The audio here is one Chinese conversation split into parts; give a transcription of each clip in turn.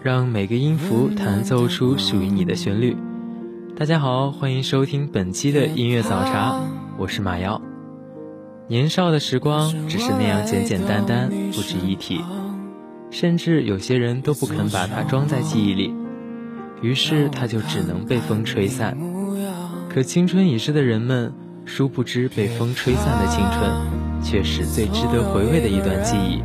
让每个音符弹奏出属于你的旋律。大家好，欢迎收听本期的音乐早茶，我是马瑶。年少的时光只是那样简简单单，不值一提，甚至有些人都不肯把它装在记忆里，于是它就只能被风吹散。可青春已逝的人们，殊不知被风吹散的青春，却是最值得回味的一段记忆。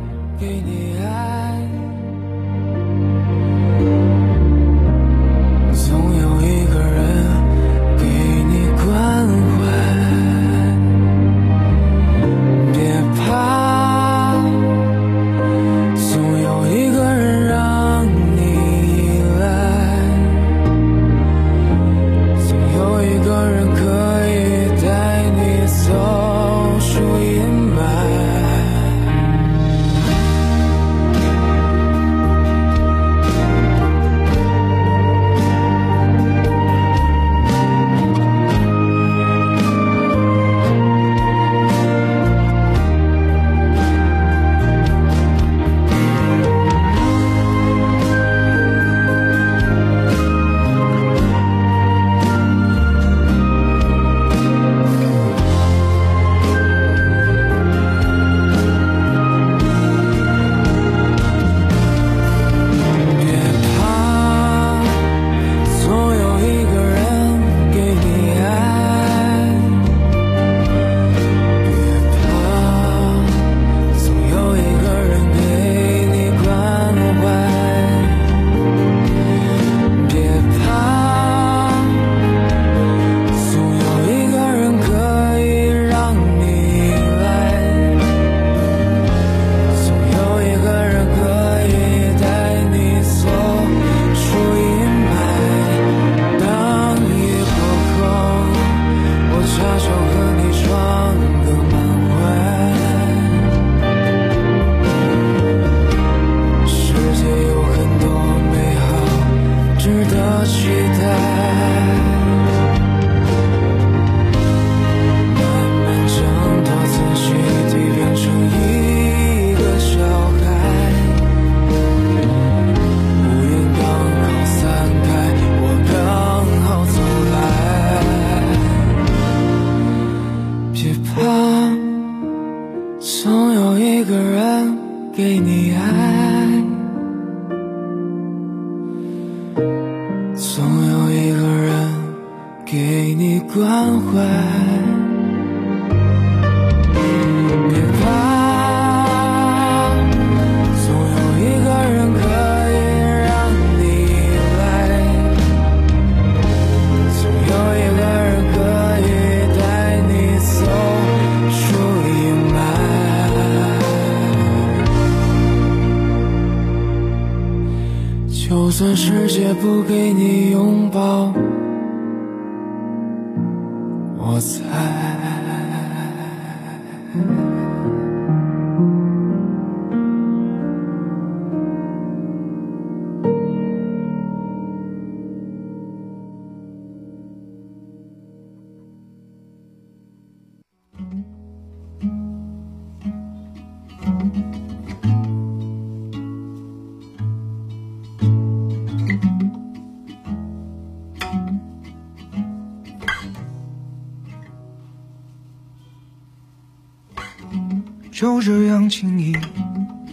就这样轻易，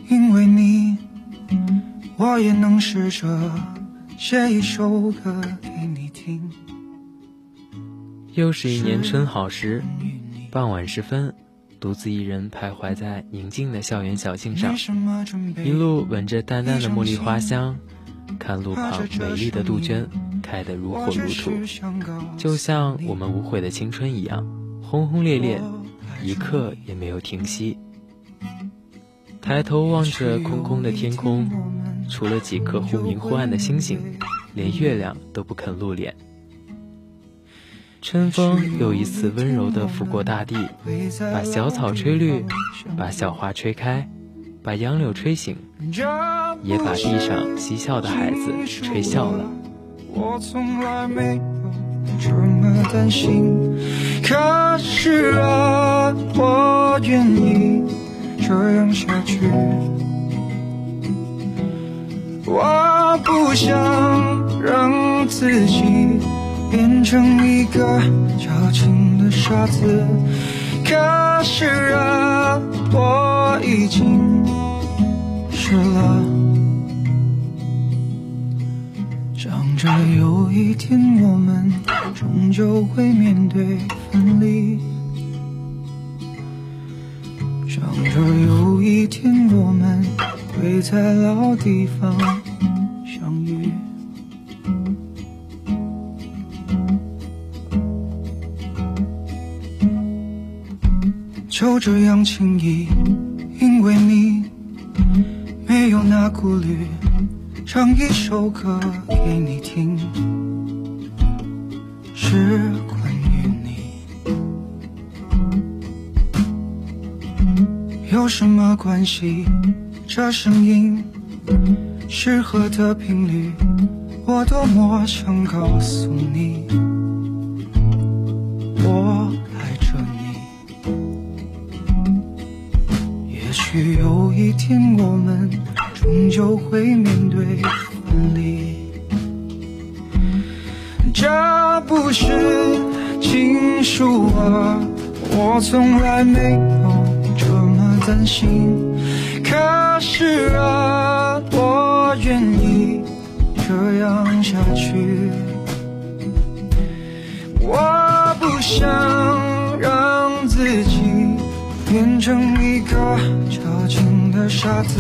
因为你，我也能试着写一首歌给你听。又是一年春好时，傍晚时分，独自一人徘徊在宁静的校园小径上，一路闻着淡淡的茉莉花香，看路旁美丽的杜鹃开得如火如荼，就像我们无悔的青春一样，轰轰烈烈，一刻也没有停息。抬头望着空空的天空，除了几颗忽明忽暗的星星，连月亮都不肯露脸。春风又一次温柔地拂过大地，把小草吹绿，把小花吹开，把杨柳吹醒，也把地上嬉笑的孩子吹笑了。我从来没这么担心，可是啊，我愿意。这样下去，我不想让自己变成一个矫情的傻子。可是啊，我已经是了。想着有一天我们终究会面对分离。着有一天我们会在老地方相遇，就这样轻易，因为你没有那顾虑，唱一首歌给你听，时光。有什么关系？这声音适合的频率，我多么想告诉你，我爱着你。也许有一天我们终究会面对分离，这不是情书啊，我从来没担心，可是啊，我愿意这样下去。我不想让自己变成一个矫情的傻子，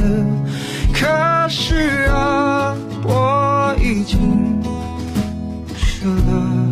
可是啊，我已经舍了。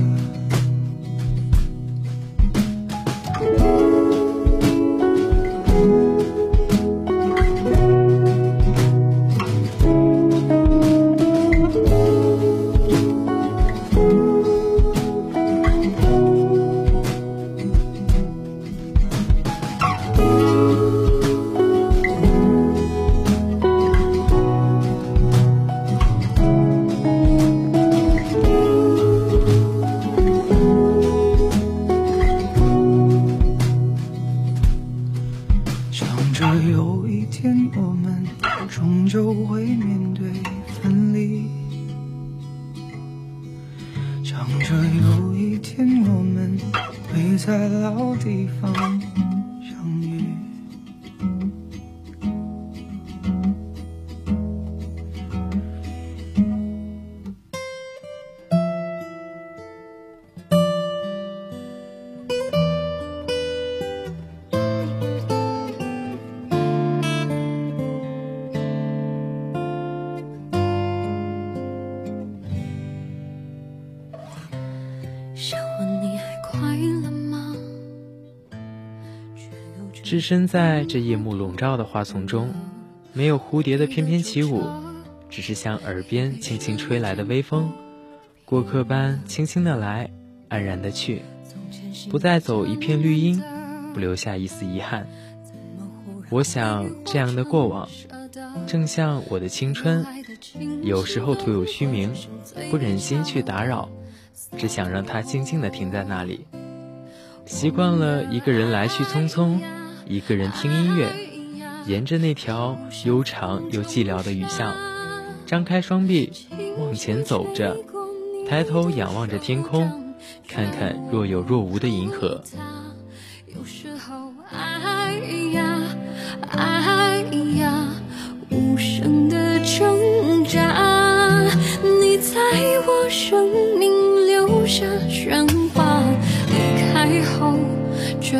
你在老地方。身在这夜幕笼罩的花丛中，没有蝴蝶的翩翩起舞，只是像耳边轻轻吹来的微风，过客般轻轻的来，安然的去，不带走一片绿荫，不留下一丝遗憾。我想这样的过往，正像我的青春，有时候徒有虚名，不忍心去打扰，只想让它静静的停在那里。习惯了一个人来去匆匆，一个人听音乐，沿着那条悠长又寂寥的雨巷。张开双臂，往前走着，抬头仰望着天空，看看若有若无的银河。有时候，爱呀，爱呀，无声的挣扎，你在我生命留下喧哗，离开后却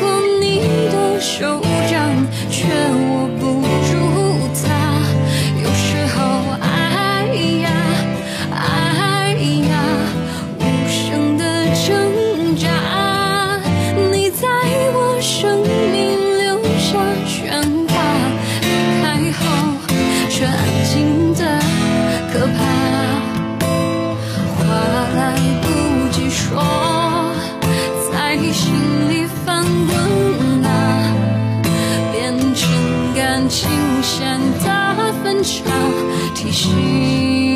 清香的分叉提醒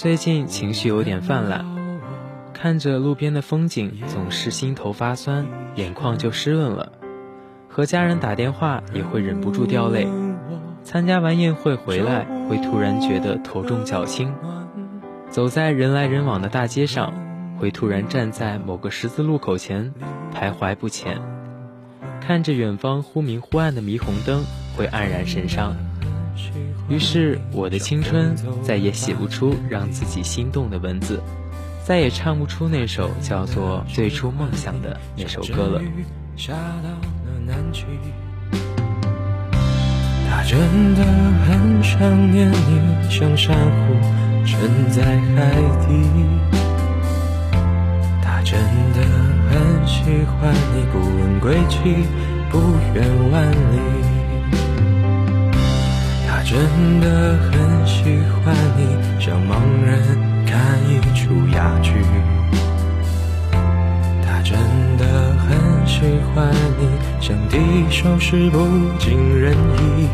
最近情绪有点泛滥，看着路边的风景，总是心头发酸，眼眶就湿润了。和家人打电话也会忍不住掉泪。参加完宴会回来，会突然觉得头重脚轻。走在人来人往的大街上，会突然站在某个十字路口前，徘徊不前。看着远方忽明忽暗的霓虹灯，会黯然神伤。于是，我的青春再也写不出让自己心动的文字，再也唱不出那首叫做《最初梦想》的那首歌了。他真的很想念你，像珊瑚沉在海底。他真的很喜欢你，不问归期，不远万里。真的很喜欢你，像盲人看一出哑剧。他真的很喜欢你，像第一首诗不尽人意。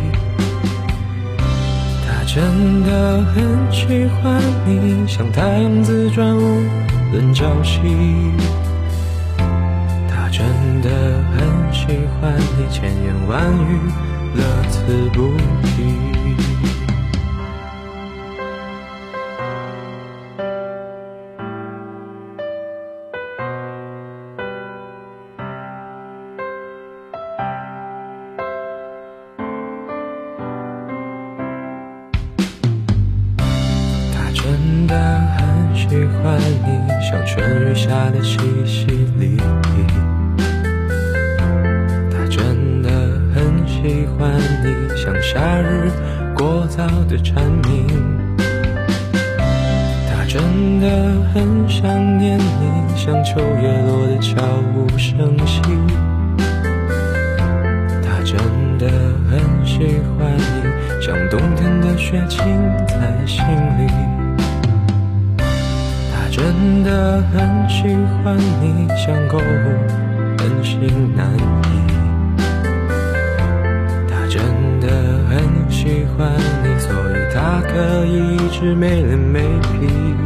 他真的很喜欢你，像太阳自转无论朝夕。他真的很喜欢你，千言万语乐此不疲。真的像秋叶落的悄无声息。他真的很喜欢你，像冬天的雪浸在心里。他真的很喜欢你，像购物很心难移。他真的很喜欢你，所以他可以一直没脸没皮。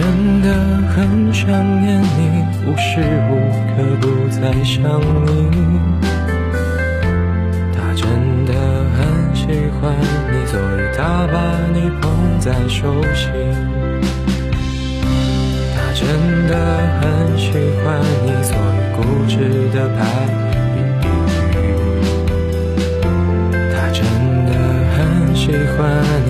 真的很想念你，无时无刻不在想你。他真的很喜欢你，所以他把你捧在手心。他真的很喜欢你，所以固执的排比喻。他真的很喜欢，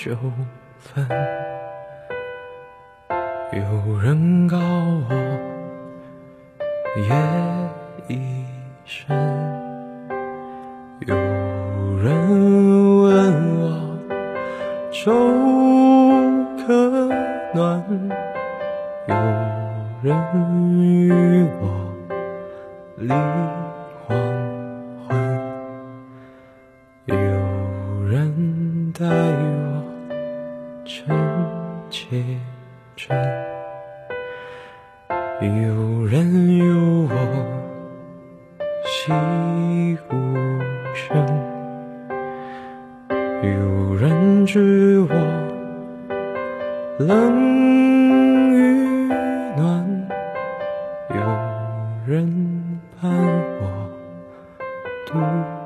九分，有人告我夜已深，有人问我粥可暖，有人与我离我独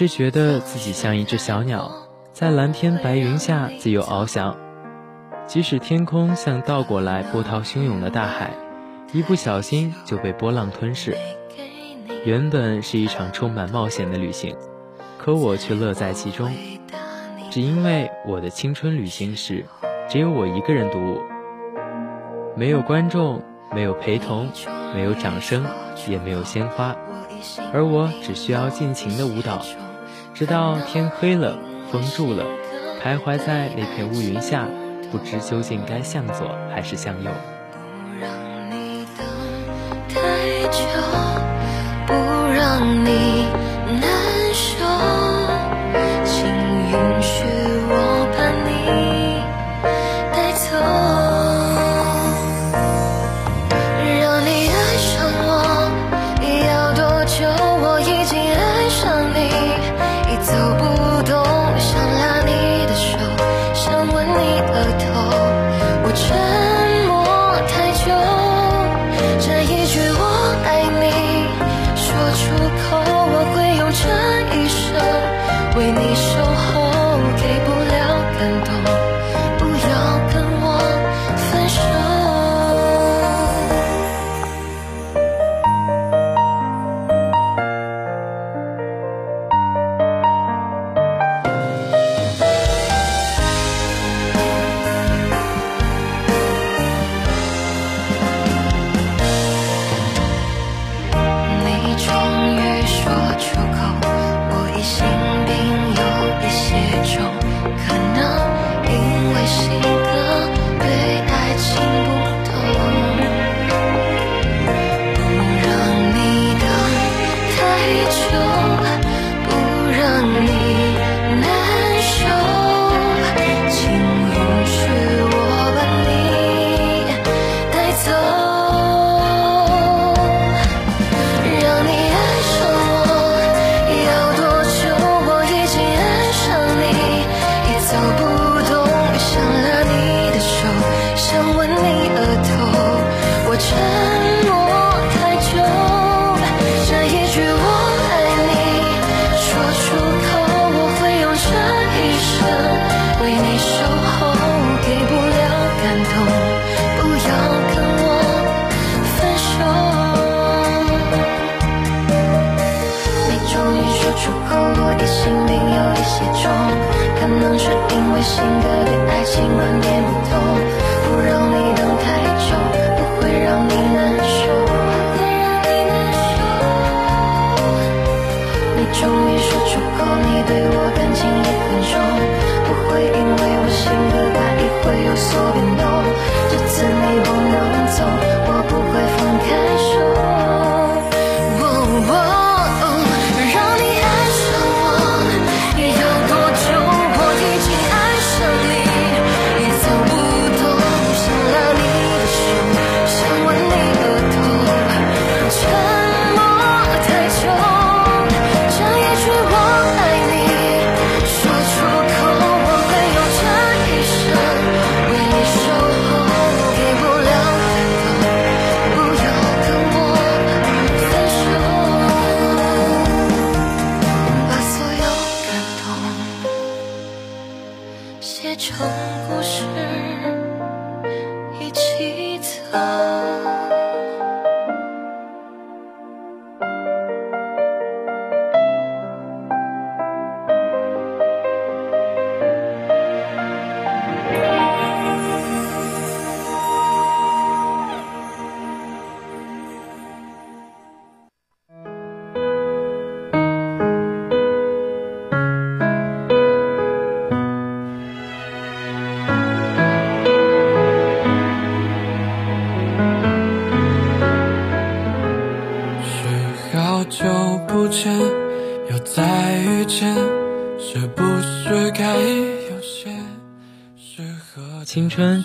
是觉得自己像一只小鸟，在蓝天白云下自由翱翔。即使天空像倒过来波涛汹涌的大海，一不小心就被波浪吞噬。原本是一场充满冒险的旅行，可我却乐在其中，只因为我的青春旅行时，只有我一个人独舞，没有观众，没有陪同，没有掌声，也没有鲜花。而我只需要尽情的舞蹈，直到天黑了风住了徘徊在那片乌云下不知究竟该向左还是向右。爱你。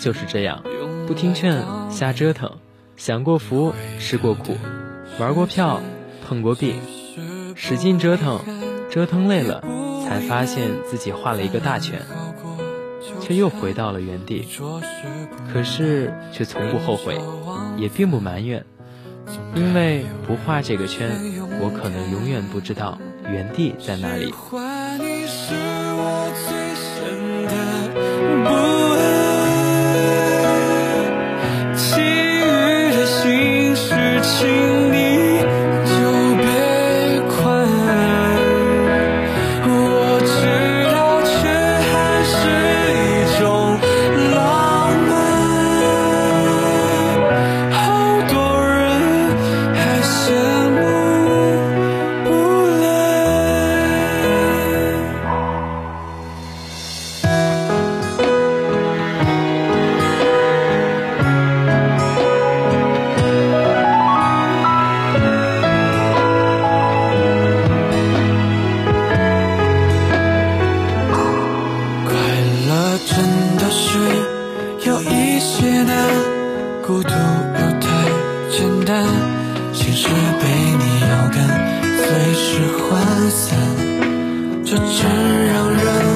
就是这样不听劝瞎折腾享过福吃过苦玩过票碰过壁使劲折腾折腾累了才发现自己画了一个大圈却又回到了原地。可是却从不后悔也并不埋怨因为不画这个圈我可能永远不知道原地在哪里。去。一些难孤独又太简单心事被你遥感随时涣散。这真让人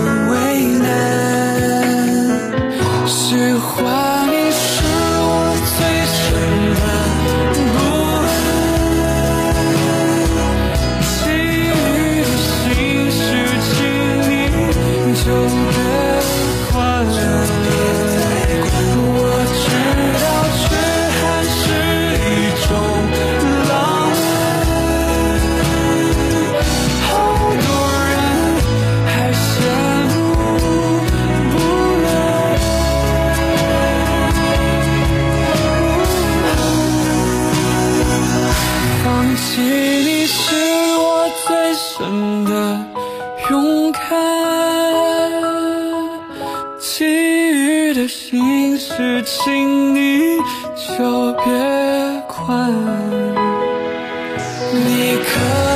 的心事请你就别管。你可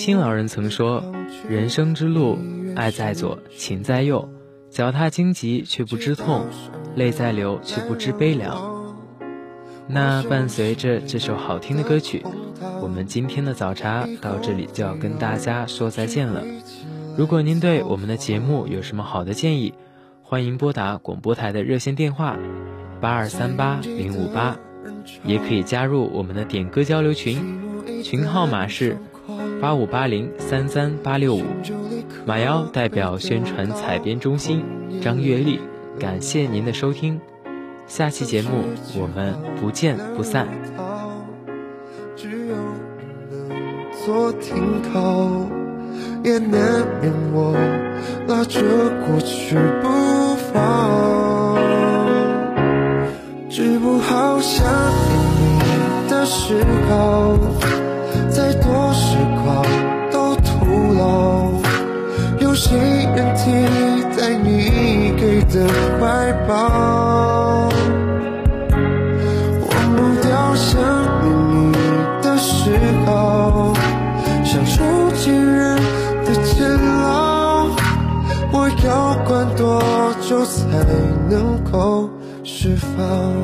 冰心老人曾说：“人生之路，爱在左，情在右，脚踏荆棘却不知痛，泪在流却不知悲凉。”那伴随着这首好听的歌曲，我们今天的早茶到这里就要跟大家说再见了。如果您对我们的节目有什么好的建议，欢迎拨打广播台的热线电话八二三八零五八，也可以加入我们的点歌交流群，群号码是八五八零三三八六五。马妖代表宣传采编中心张月丽，感谢您的收听，下期节目我们不见不散。只有做停靠也难免我拉着过去不放，治不好想念你的嗜好，时光都徒劳，有谁能替代你给的怀抱？忘不掉想念你的嗜好，像囚禁人的监牢，我。要关多久才能够释放？